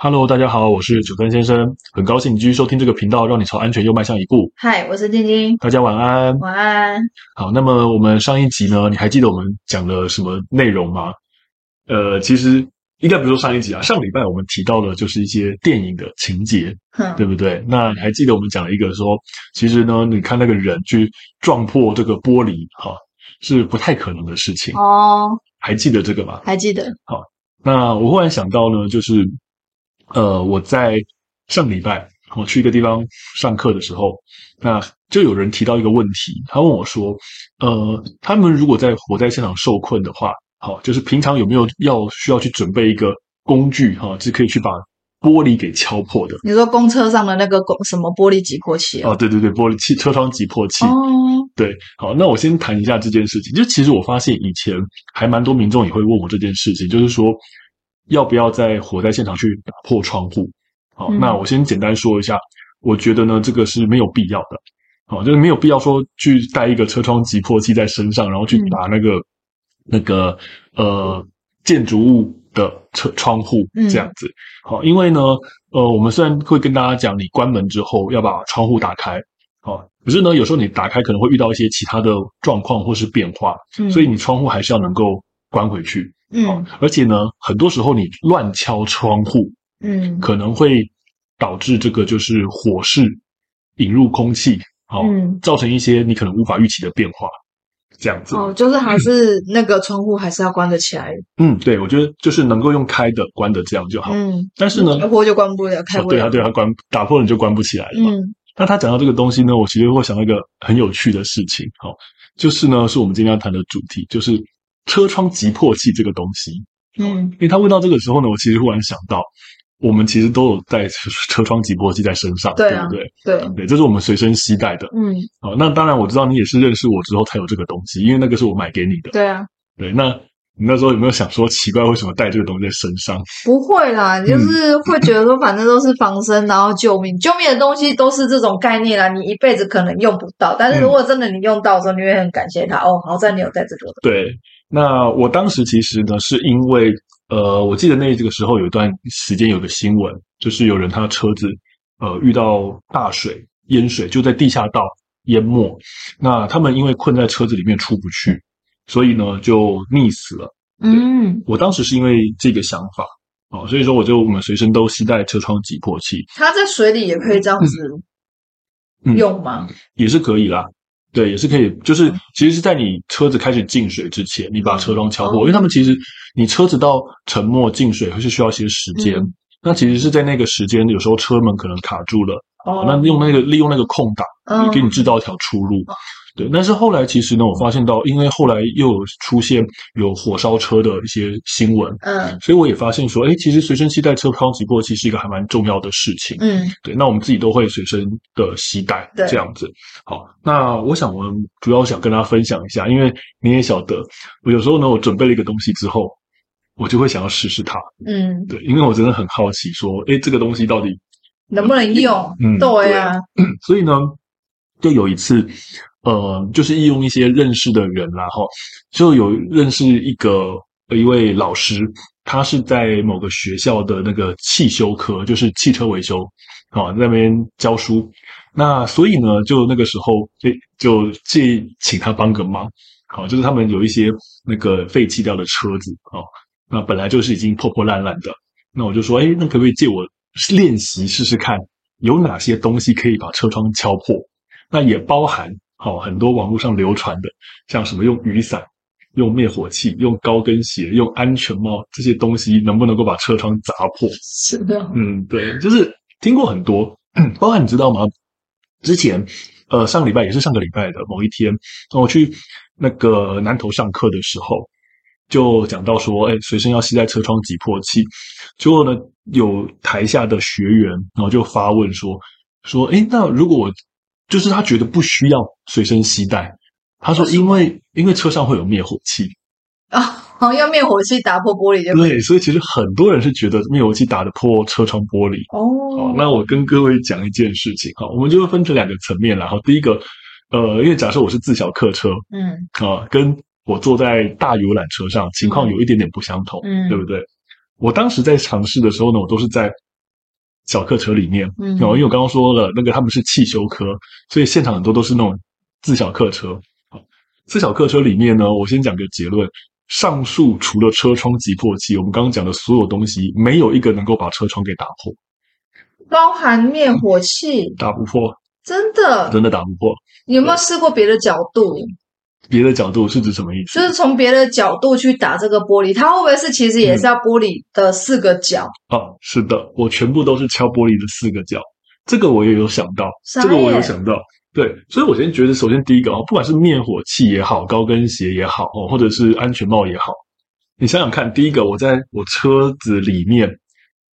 Hello，大家好，我是九根先生，很高兴你继续收听这个频道，让你朝安全又迈向一步。嗨，我是晶晶，大家晚安。晚安。好，那么我们上一集呢，你还记得我们讲了什么内容吗？呃，其实应该不是说上一集啊，上礼拜我们提到的就是一些电影的情节，哼对不对？那你还记得我们讲了一个说，其实呢，你看那个人去撞破这个玻璃，哈、哦，是不太可能的事情哦。还记得这个吗？还记得。好，那我忽然想到呢，就是。呃，我在上礼拜我去一个地方上课的时候，那就有人提到一个问题，他问我说：“呃，他们如果在火灾现场受困的话，好，就是平常有没有要需要去准备一个工具哈，是可以去把玻璃给敲破的？”你说公车上的那个什么玻璃挤破器啊？哦，对对对，玻璃器车窗挤破器。哦，对，好，那我先谈一下这件事情。就其实我发现以前还蛮多民众也会问我这件事情，就是说。要不要在火灾现场去打破窗户？好，嗯、那我先简单说一下，我觉得呢，这个是没有必要的。好，就是没有必要说去带一个车窗击破器在身上，然后去打那个、嗯、那个呃建筑物的车窗户这样子。嗯、好，因为呢，呃，我们虽然会跟大家讲，你关门之后要把窗户打开，好，可是呢，有时候你打开可能会遇到一些其他的状况或是变化，嗯、所以你窗户还是要能够关回去。嗯，而且呢，很多时候你乱敲窗户，嗯，可能会导致这个就是火势引入空气，好，嗯，造成一些你可能无法预期的变化，这样子。哦，就是还是那个窗户还是要关得起来。嗯，对，我觉得就是能够用开的、关的这样就好。嗯，但是呢，打破就关不了，开不了。对啊，对啊，关打破了你就关不起来了嘛。嗯，那他讲到这个东西呢，我其实会想到一个很有趣的事情，好，就是呢，是我们今天要谈的主题，就是。车窗急迫器这个东西，嗯，因为他问到这个时候呢，我其实忽然想到，我们其实都有带车窗急迫器在身上，对不对？对。对，这是我们随身携带的，嗯，好，那当然我知道你也是认识我之后才有这个东西，因为那个是我买给你的，对啊，对，那你那时候有没有想说奇怪，为什么带这个东西在身上？不会啦，就是会觉得说，反正都是防身，然后救命，救命的东西都是这种概念啦，你一辈子可能用不到，但是如果真的你用到的时候，你会很感谢他哦，好在你有带这个，对。那我当时其实呢，是因为呃，我记得那这个时候有一段时间有个新闻，就是有人他的车子呃遇到大水淹水，就在地下道淹没。那他们因为困在车子里面出不去，所以呢就溺死了。嗯，我当时是因为这个想法哦，所以说我就我们随身都携带车窗挤破器。它在水里也可以这样子用吗？嗯，也是可以啦。对，也是可以，就是其实是在你车子开始进水之前，你把车窗敲破，因为他们其实你车子到沉没进水还是需要一些时间，嗯、那其实是在那个时间，有时候车门可能卡住了，哦，那用那个利用那个空档，嗯，给你制造一条出路。嗯对，但是后来其实呢，我发现到，因为后来又有出现有火烧车的一些新闻，嗯，所以我也发现说，哎，其实随身携带车窗击破器是一个还蛮重要的事情，嗯，对，那我们自己都会随身的携带，这样子。好，那我想我们主要想跟大家分享一下，因为你也晓得，我有时候呢，我准备了一个东西之后，我就会想要试试它，嗯，对，因为我真的很好奇，说，哎，这个东西到底能不能用？嗯，对呀，所以呢，就有一次。呃，就是利用一些认识的人，然后就有认识一个一位老师，他是在某个学校的那个汽修科，就是汽车维修，啊，那边教书。那所以呢，就那个时候，诶，就借请他帮个忙，好，就是他们有一些那个废弃掉的车子，哦，那本来就是已经破破烂烂的，那我就说，诶，那可不可以借我练习试试看，有哪些东西可以把车窗敲破？那也包含。好，很多网络上流传的，像什么用雨伞、用灭火器、用高跟鞋、用安全帽这些东西，能不能够把车窗砸破？是的，嗯，对，就是听过很多，包含你知道吗？之前，呃，上礼拜也是上个礼拜的某一天，我去那个南头上课的时候，就讲到说，哎，随身要携带车窗挤破器。结果呢，有台下的学员，然后就发问说，说，哎，那如果我就是他觉得不需要随身携带，他说因为因为车上会有灭火器啊，好像灭火器打破玻璃就对，所以其实很多人是觉得灭火器打得破车窗玻璃哦。那我跟各位讲一件事情哈，我们就会分成两个层面，然后第一个，呃，因为假设我是自小客车，嗯。啊，跟我坐在大游览车上情况有一点点不相同，嗯，对不对？我当时在尝试的时候呢，我都是在小客车里面，嗯，因为我刚刚说了，那个他们是汽修科，所以现场很多都是那种自小客车。自小客车里面呢，我先讲个结论：上述除了车窗击破器，我们刚刚讲的所有东西，没有一个能够把车窗给打破，包含灭火器，打不破，真的，真的打不破。你有没有试过别的角度？别的角度是指什么意思？就是从别的角度去打这个玻璃，它会不会是其实也是要玻璃的四个角？嗯、哦，是的，我全部都是敲玻璃的四个角。这个我也有想到，这个我有想到。对，所以我先觉得，首先第一个啊，不管是灭火器也好，高跟鞋也好，哦，或者是安全帽也好，你想想看，第一个，我在我车子里面，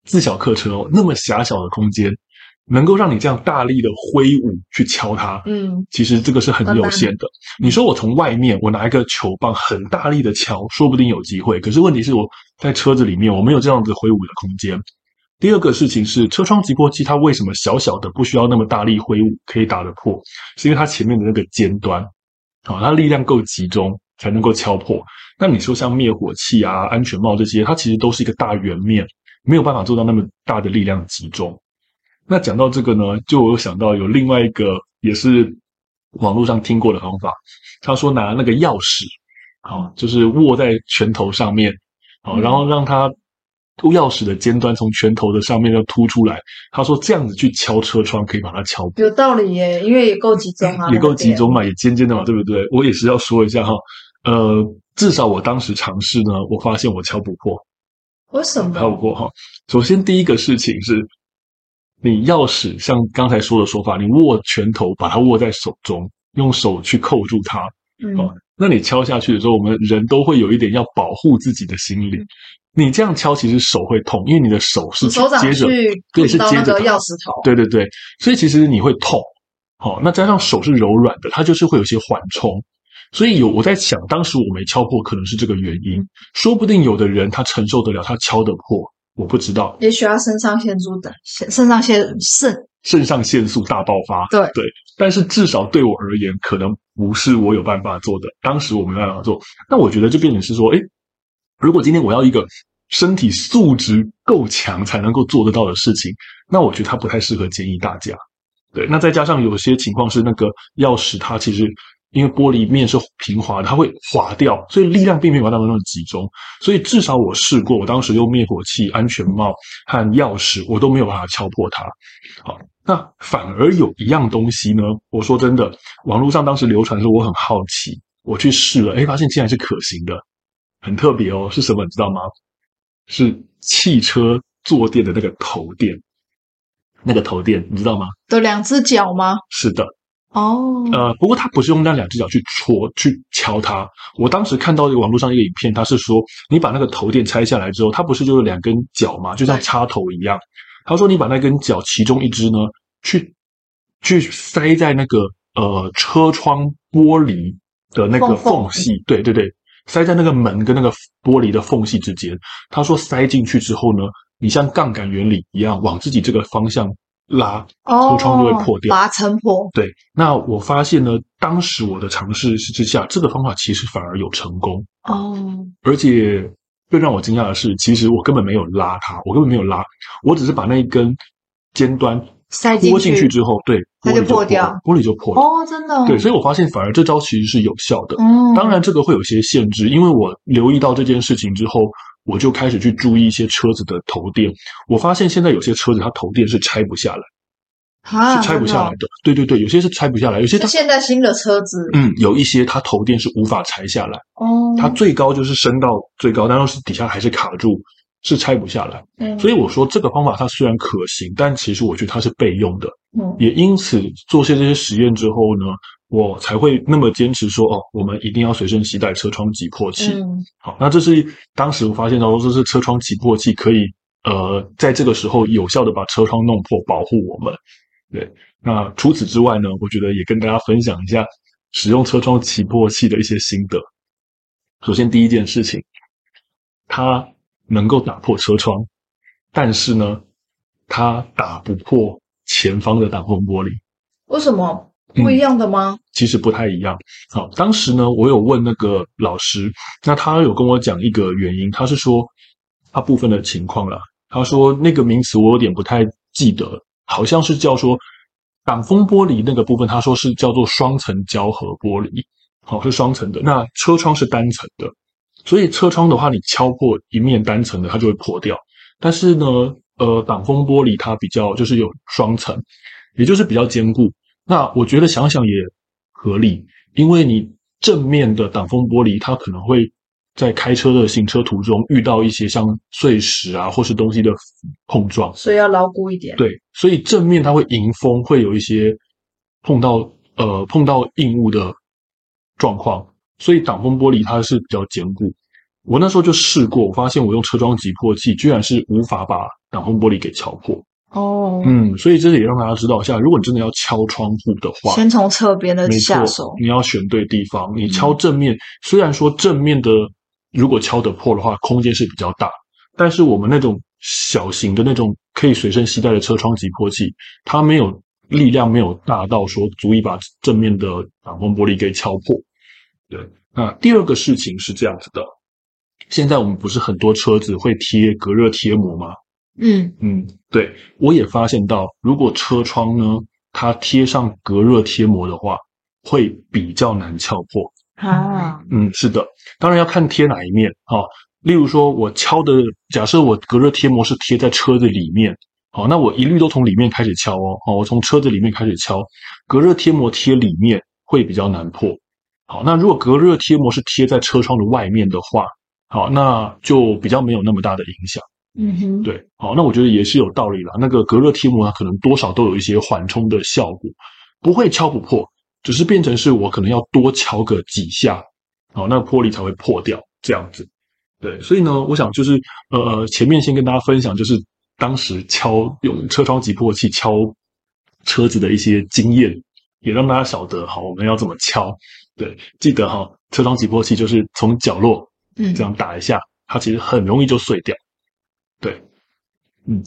自小客车哦，那么狭小的空间。能够让你这样大力的挥舞去敲它，嗯，其实这个是很有限的。你说我从外面我拿一个球棒很大力的敲，说不定有机会。可是问题是我在车子里面我没有这样子挥舞的空间。第二个事情是车窗击破器，它为什么小小的不需要那么大力挥舞可以打得破？是因为它前面的那个尖端，啊，它力量够集中才能够敲破。那你说像灭火器啊、安全帽这些，它其实都是一个大圆面，没有办法做到那么大的力量集中。那讲到这个呢，就我有想到有另外一个也是网络上听过的方法。他说拿那个钥匙，好，就是握在拳头上面，好，然后让它钥匙的尖端从拳头的上面要凸出来。他说这样子去敲车窗可以把它敲破。有道理耶，因为也够集中啊，也够集中嘛，也尖尖的嘛，对不对？我也是要说一下哈，呃，至少我当时尝试呢，我发现我敲不破。为什么？敲不破哈。首先第一个事情是。你钥匙像刚才说的说法，你握拳头，把它握在手中，用手去扣住它。嗯，哦，那你敲下去的时候，我们人都会有一点要保护自己的心理。嗯，你这样敲，其实手会痛，因为你的手是接着，对，是接着钥匙头。对对对，所以其实你会痛。好，哦，那加上手是柔软的，它就是会有些缓冲。所以有我在想，当时我没敲破，可能是这个原因。说不定有的人他承受得了，他敲得破。我不知道，也许要肾上腺素的肾上腺肾肾上腺素大爆发。对对，但是至少对我而言，可能不是我有办法做的。当时我没办法做，那我觉得就变成是说，诶，如果今天我要一个身体素质够强才能够做得到的事情，那我觉得它不太适合建议大家。对，那再加上有些情况是那个钥匙，它其实。因为玻璃面是平滑的，它会滑掉，所以力量并没有那么那么集中。所以至少我试过，我当时用灭火器、安全帽和钥匙，我都没有办法敲破它。好，那反而有一样东西呢，我说真的，网络上当时流传的时候，我很好奇，我去试了，哎，发现竟然是可行的，很特别哦。是什么你知道吗？是汽车坐垫的那个头垫，那个头垫你知道吗？的两只脚吗？是的。哦，呃，不过他不是用那两只脚去戳、去敲它。我当时看到这个网络上一个影片，他是说，你把那个头垫拆下来之后，它不是就是两根脚嘛，就像插头一样。他说，你把那根脚其中一只呢，去去塞在那个呃车窗玻璃的那个缝隙，缝缝对对对，塞在那个门跟那个玻璃的缝隙之间。他说，塞进去之后呢，你像杠杆原理一样，往自己这个方向。拉，车窗就会破掉，把它撑破。对，那我发现呢，当时我的尝试之下，这个方法其实反而有成功哦。而且更让我惊讶的是，其实我根本没有拉它，我根本没有拉，我只是把那一根尖端塞进去之后，对，它就破掉，玻璃就破了。哦，真的。对，所以我发现反而这招其实是有效的。嗯，当然这个会有些限制，因为我留意到这件事情之后。我就开始去注意一些车子的头垫，我发现现在有些车子它头垫是拆不下来，啊，是拆不下来的。对对对，有些是拆不下来，有些它现在新的车子，嗯，有一些它头垫是无法拆下来，哦，它最高就是升到最高，但是底下还是卡住，是拆不下来。嗯，所以我说这个方法它虽然可行，但其实我觉得它是备用的。嗯，也因此做些这些实验之后呢。我才会那么坚持说哦，我们一定要随身携带车窗击破器。嗯，好，那这是当时我发现到说，这是车窗击破器可以呃，在这个时候有效的把车窗弄破，保护我们。对，那除此之外呢，我觉得也跟大家分享一下使用车窗击破器的一些心得。首先，第一件事情，它能够打破车窗，但是呢，它打不破前方的挡风玻璃。为什么？不一样的吗？嗯，其实不太一样。好，当时呢，我有问那个老师，那他有跟我讲一个原因，他是说他部分的情况啦。他说那个名词我有点不太记得，好像是叫说挡风玻璃那个部分，他说是叫做双层胶合玻璃，好，是双层的。那车窗是单层的，所以车窗的话，你敲破一面单层的，它就会破掉。但是呢，呃，挡风玻璃它比较就是有双层，也就是比较坚固。那我觉得想想也合理，因为你正面的挡风玻璃，它可能会。在开车的行车途中遇到一些像碎石啊或是东西的碰撞，所以要牢固一点。对，所以正面它会迎风，会有一些碰到呃碰到硬物的状况，所以挡风玻璃它是比较坚固。我那时候就试过，我发现我用车窗击破器居然是无法把挡风玻璃给敲破。哦，嗯，所以这也让大家知道一下，如果你真的要敲窗户的话，先从侧边的下手，你要选对地方。你敲正面，嗯、虽然说正面的。如果敲得破的话，空间是比较大，但是我们那种小型的那种可以随身携带的车窗击破器，它没有力量，没有大到说足以把正面的挡风玻璃给敲破。对，那第二个事情是这样子的，现在我们不是很多车子会贴隔热贴膜吗？嗯嗯，对，我也发现到，如果车窗呢，它贴上隔热贴膜的话，会比较难撬破。啊，嗯，是的，当然要看贴哪一面啊。例如说，我敲的，假设我隔热贴膜是贴在车子里面，好，那我一律都从里面开始敲哦。好，我从车子里面开始敲，隔热贴膜贴里面会比较难破。好，那如果隔热贴膜是贴在车窗的外面的话，好，那就比较没有那么大的影响。嗯哼，对，好，那我觉得也是有道理啦。那个隔热贴膜它可能多少都有一些缓冲的效果，不会敲不破。只是变成是我可能要多敲个几下，好，那个玻璃才会破掉这样子。对，所以呢，我想就是呃呃，前面先跟大家分享，就是当时敲用车窗击破器敲车子的一些经验，也让大家晓得好，我们要怎么敲。对，记得哈，车窗击破器就是从角落嗯这样打一下，嗯，它其实很容易就碎掉。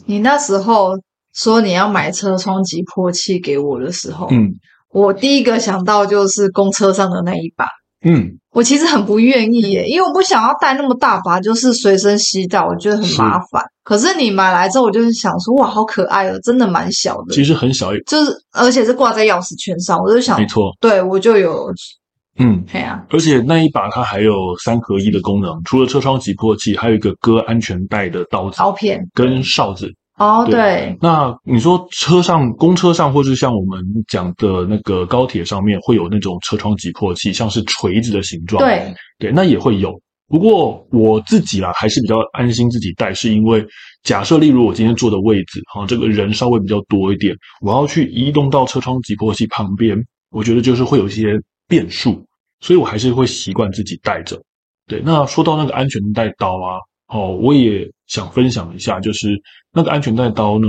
你那时候说你要买车窗击破器给我的时候，嗯。我第一个想到就是公车上的那一把，嗯，我其实很不愿意耶，因为我不想要带那么大把，就是随身携带，我觉得很麻烦。可是你买来之后，我就是想说，哇，好可爱哦，真的蛮小的，其实很小，就是而且是挂在钥匙圈上，我就想，没错，对我就有，嗯，对啊，而且那一把它还有三合一的功能，除了车窗击破器，还有一个割安全带的刀子、刀片。跟哨子。哦，对，对，那你说车上、公车上，或是像我们讲的那个高铁上面，会有那种车窗击破器，像是锤子的形状，对，对，那也会有。不过我自己啦，还是比较安心自己带，是因为假设例如我今天坐的位置，哈，这个人稍微比较多一点，我要去移动到车窗击破器旁边，我觉得就是会有一些变数，所以我还是会习惯自己带着。对，那说到那个安全带刀啊。哦，我也想分享一下，就是那个安全带刀呢，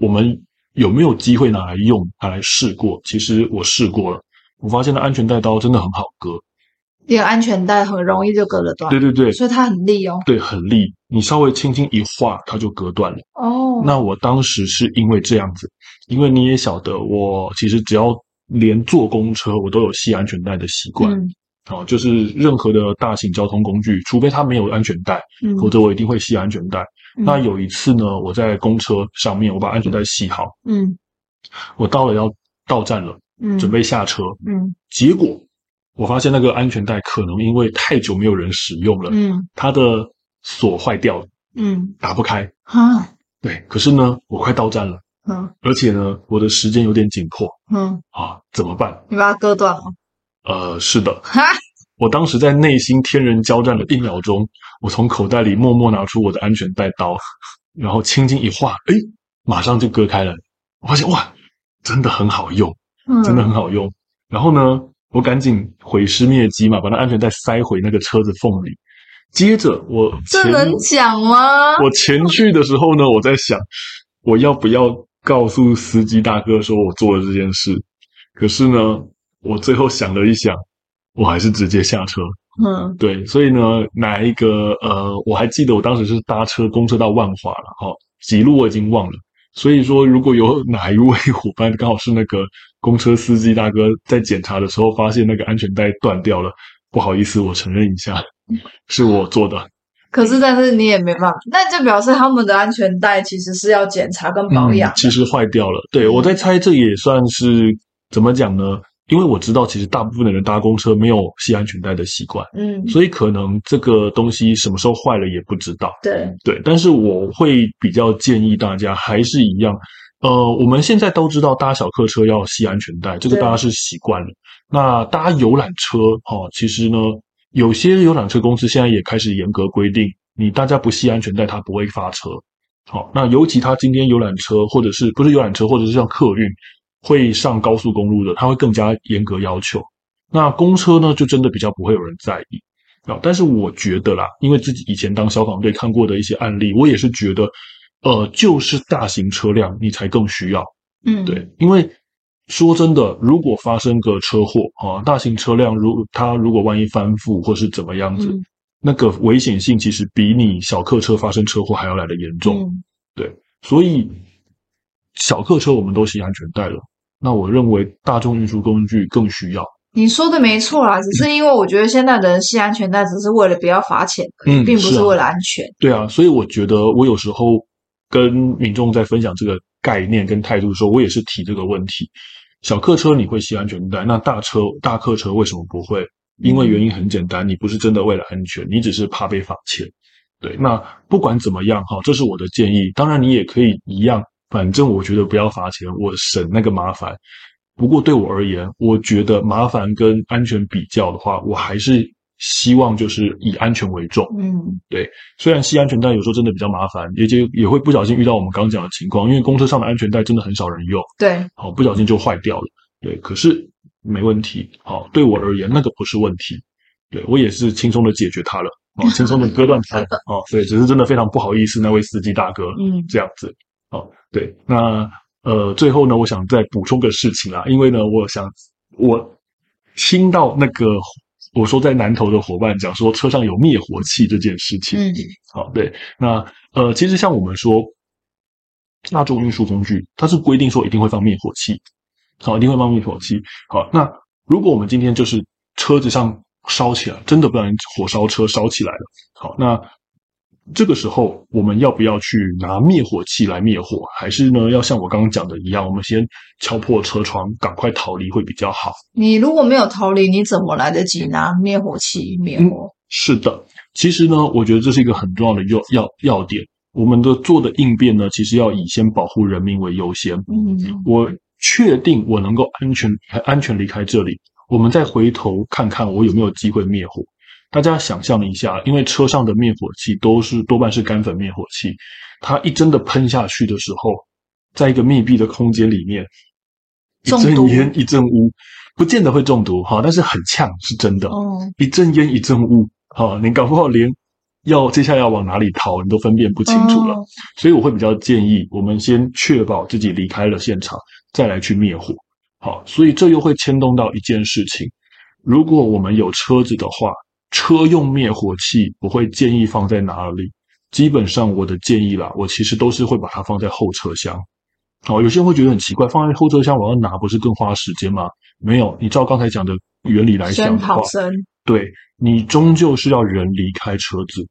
我们有没有机会拿来用，拿来试过？其实我试过了，我发现那安全带刀真的很好割，一个安全带很容易就割得断。对对对，所以它很利哦。对，很利，你稍微轻轻一划，它就割断了。哦，那我当时是因为这样子，因为你也晓得，我其实只要连坐公车，我都有系安全带的习惯。嗯。哦，就是任何的大型交通工具，除非它没有安全带，嗯，否则我一定会系安全带。嗯。那有一次呢，我在公车上面，我把安全带系好，嗯，我到了要到站了，嗯，准备下车，嗯，结果我发现那个安全带可能因为太久没有人使用了，嗯，它的锁坏掉了，嗯，打不开，哈，对，可是呢，我快到站了，嗯，而且呢，我的时间有点紧迫，嗯，啊，怎么办？你把它割断了。呃，是的，哈，我当时在内心天人交战了一秒钟，我从口袋里默默拿出我的安全带刀，然后轻轻一划，哎，马上就割开了。我发现哇，真的很好用，真的很好用。嗯、然后呢，我赶紧毁尸灭迹嘛，把那安全带塞回那个车子缝里。接着我，这能讲吗？我前去的时候呢，我在想，我要不要告诉司机大哥说我做了这件事？可是呢。我最后想了一想，我还是直接下车。嗯，对，所以呢，哪一个呃，我还记得我当时是搭车公车到万华了，哈，几路我已经忘了。所以说，如果有哪一位伙伴刚好是那个公车司机大哥，在检查的时候发现那个安全带断掉了，不好意思，我承认一下，是我做的。可是，但是你也没办法，那就表示他们的安全带其实是要检查跟保养、嗯。其实坏掉了，对，我在猜，这也算是怎么讲呢？因为我知道，其实大部分的人搭公车没有系安全带的习惯，嗯，所以可能这个东西什么时候坏了也不知道。对对，但是我会比较建议大家还是一样，呃，我们现在都知道搭小客车要系安全带，这个大家是习惯了。那搭游览车，哈、哦，其实呢，有些游览车公司现在也开始严格规定，你大家不系安全带，它不会发车。好、哦，那尤其他今天游览车或者是不是游览车，或者是像客运。会上高速公路的，他会更加严格要求。那公车呢，就真的比较不会有人在意啊。但是我觉得啦，因为自己以前当消防队看过的一些案例，我也是觉得，呃，就是大型车辆你才更需要。嗯，对，因为说真的，如果发生个车祸啊，大型车辆如它如果万一翻覆或是怎么样子，嗯、那个危险性其实比你小客车发生车祸还要来的严重。嗯、对，所以小客车我们都系安全带了。那我认为大众运输工具更需要。你说的没错啦，只是因为我觉得现在的人系安全带只是为了不要罚钱，嗯，并不是为了安全。对啊，所以我觉得我有时候跟民众在分享这个概念跟态度的时候，我也是提这个问题。小客车你会系安全带，那大车大客车为什么不会？因为原因很简单，你不是真的为了安全，你只是怕被罚钱。对，那不管怎么样哈，这是我的建议。当然，你也可以一样。反正我觉得不要罚钱，我省那个麻烦。不过对我而言，我觉得麻烦跟安全比较的话，我还是希望就是以安全为重。嗯，对。虽然系安全带有时候真的比较麻烦，也就也会不小心遇到我们刚刚讲的情况，因为公车上的安全带真的很少人用。对，好，不小心就坏掉了。对，可是没问题。好，对我而言那个不是问题。对，我也是轻松的解决它了。啊，轻松的割断它。哦，对，只是真的非常不好意思，那位司机大哥。嗯，这样子。哦，对，那呃，最后呢，我想再补充个事情啦，因为呢，我想我听到那个我说在南投的伙伴讲说车上有灭火器这件事情，嗯，好，对，那呃，其实像我们说大众运输工具，它是规定说一定会放灭火器，好，一定会放灭火器，好，那如果我们今天就是车子上烧起来，真的不然火烧车烧起来了，好，那。这个时候，我们要不要去拿灭火器来灭火？还是呢，要像我刚刚讲的一样，我们先敲破车窗，赶快逃离会比较好？你如果没有逃离，你怎么来得及拿灭火器灭火？嗯，是的，其实呢，我觉得这是一个很重要的要要要点。我们的做的应变呢，其实要以先保护人民为优先。嗯，我确定我能够安全安全离开这里，我们再回头看看我有没有机会灭火。大家想象一下，因为车上的灭火器都是多半是干粉灭火器，它一真的喷下去的时候，在一个密闭的空间里面，一阵烟一阵雾，不见得会中毒哈，但是很呛是真的。哦，一阵烟一阵雾，哈，你搞不好连要接下来要往哪里逃，你都分辨不清楚了。所以我会比较建议，我们先确保自己离开了现场，再来去灭火。好，所以这又会牵动到一件事情，如果我们有车子的话。车用灭火器，我会建议放在哪里？基本上我的建议啦，我其实都是会把它放在后车厢。哦，有些人会觉得很奇怪，放在后车厢我要拿，不是更花时间吗？没有，你照刚才讲的原理来讲的话，对，你终究是要人离开车子。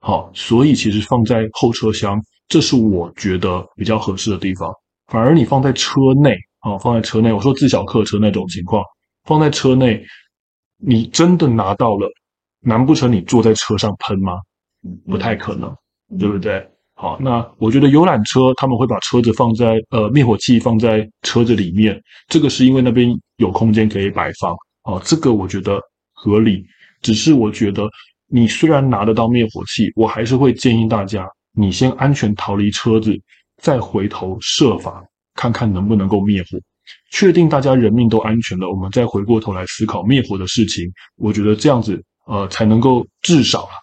好，所以其实放在后车厢，这是我觉得比较合适的地方。反而你放在车内，啊，放在车内，我说自小客车那种情况，放在车内，你真的拿到了。难不成你坐在车上喷吗？不太可能，对不对？好，那我觉得游览车他们会把车子放在呃灭火器放在车子里面，这个是因为那边有空间可以摆放。好，这个我觉得合理。只是我觉得你虽然拿得到灭火器，我还是会建议大家，你先安全逃离车子，再回头设法看看能不能够灭火。确定大家人命都安全了，我们再回过头来思考灭火的事情。我觉得这样子。呃，才能够至少啊，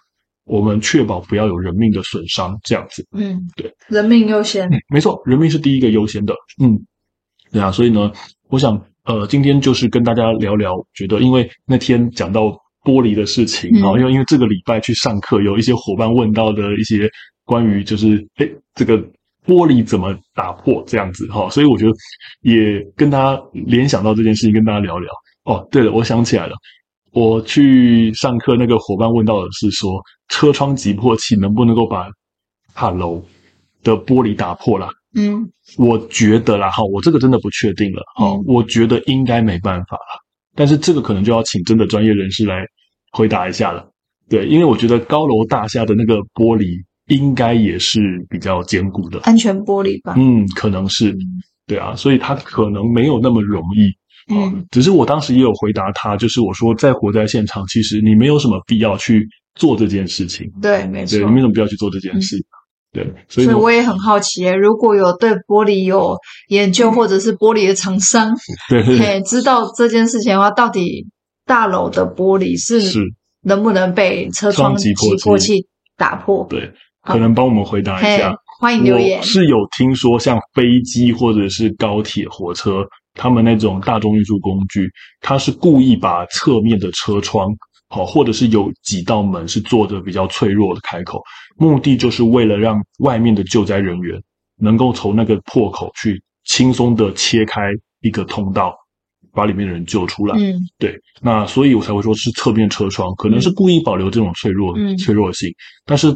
我们确保不要有人命的损伤，这样子。嗯，对，人命优先。嗯，没错，人命是第一个优先的。嗯，对啊，所以呢，我想，呃，今天就是跟大家聊聊，觉得因为那天讲到玻璃的事情啊，因为、嗯、因为这个礼拜去上课，有一些伙伴问到的一些关于就是，哎，这个玻璃怎么打破这样子哈，所以我觉得也跟大家联想到这件事情，跟大家聊聊。哦，对了，我想起来了。我去上课，那个伙伴问到的是说，车窗击破器能不能够把大楼的玻璃打破啦？嗯，我觉得啦，哈，我这个真的不确定了，哈、嗯，我觉得应该没办法了。但是这个可能就要请真的专业人士来回答一下了。对，因为我觉得高楼大厦的那个玻璃应该也是比较坚固的，安全玻璃吧？嗯，可能是，嗯、对啊，所以它可能没有那么容易。嗯，只是我当时也有回答他，就是我说在火灾现场，其实你没有什么必要去做这件事情。对，没错，对，你没什么必要去做这件事。嗯、对，所以，我也很好奇，如果有对玻璃有研究，或者是玻璃的厂商，对，知道这件事情的话，到底大楼的玻璃是能不能被车窗击破器打破？对，可能帮我们回答一下。欢迎留言。是有听说，像飞机或者是高铁、火车。他们那种大众运输工具，它是故意把侧面的车窗，好，或者是有几道门是做的比较脆弱的开口，目的就是为了让外面的救灾人员能够从那个破口去轻松的切开一个通道，把里面的人救出来。嗯，对，那所以我才会说是侧面车窗，可能是故意保留这种脆弱、嗯、脆弱性，但是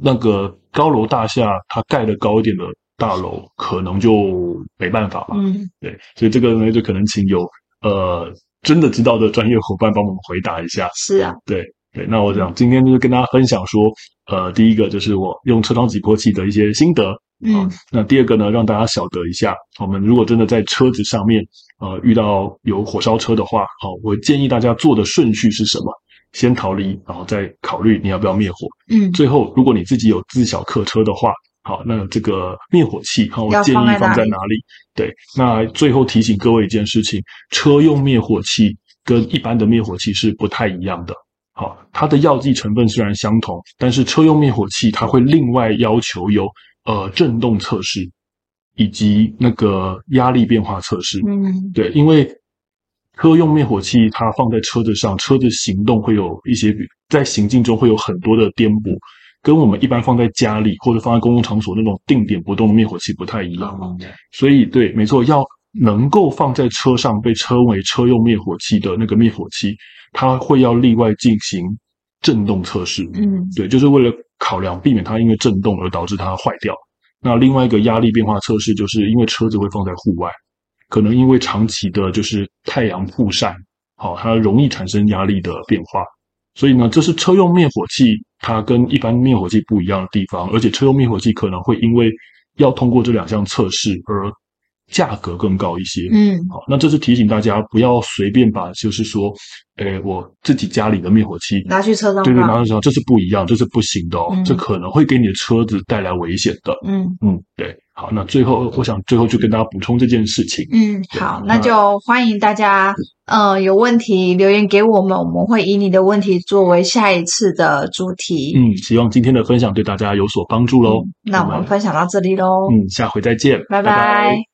那个高楼大厦它盖的高一点的。大楼可能就没办法了，嗯，对，所以这个呢，就可能请有呃真的知道的专业伙伴帮我们回答一下。是啊，对对，那我想今天就是跟大家分享说，呃，第一个就是我用车窗挤破器的一些心得，嗯，那第二个呢，让大家晓得一下，我们如果真的在车子上面呃遇到有火烧车的话，好，我建议大家做的顺序是什么？先逃离，然后再考虑你要不要灭火，嗯，最后如果你自己有自小客车的话。好，那这个灭火器，好，我建议放在哪里？对，那最后提醒各位一件事情：车用灭火器跟一般的灭火器是不太一样的。好，它的药剂成分虽然相同，但是车用灭火器它会另外要求有呃震动测试以及那个压力变化测试。嗯，对，因为车用灭火器它放在车子上，车子行动会有一些在行进中会有很多的颠簸。跟我们一般放在家里或者放在公共场所那种定点不动的灭火器不太一样，嗯、所以对，没错，要能够放在车上被称为车用灭火器的那个灭火器，它会要例外进行震动测试。嗯，对，就是为了考量避免它因为震动而导致它坏掉。那另外一个压力变化测试，就是因为车子会放在户外，可能因为长期的就是太阳曝晒，好，它容易产生压力的变化。所以呢，这是车用灭火器它跟一般灭火器不一样的地方，而且车用灭火器可能会因为要通过这两项测试而价格更高一些。嗯，好，那这是提醒大家不要随便把就是说，诶，我自己家里的灭火器拿去车上，对对，拿去车上，这是不一样，这是不行的哦，嗯，这可能会给你的车子带来危险的。嗯嗯，对。好，那最后我想最后就跟大家补充这件事情。嗯，好，那就欢迎大家，呃，有问题留言给我们，我们会以你的问题作为下一次的主题。嗯，希望今天的分享对大家有所帮助喽。嗯，那我们分享到这里喽。嗯，下回再见，拜拜。拜拜。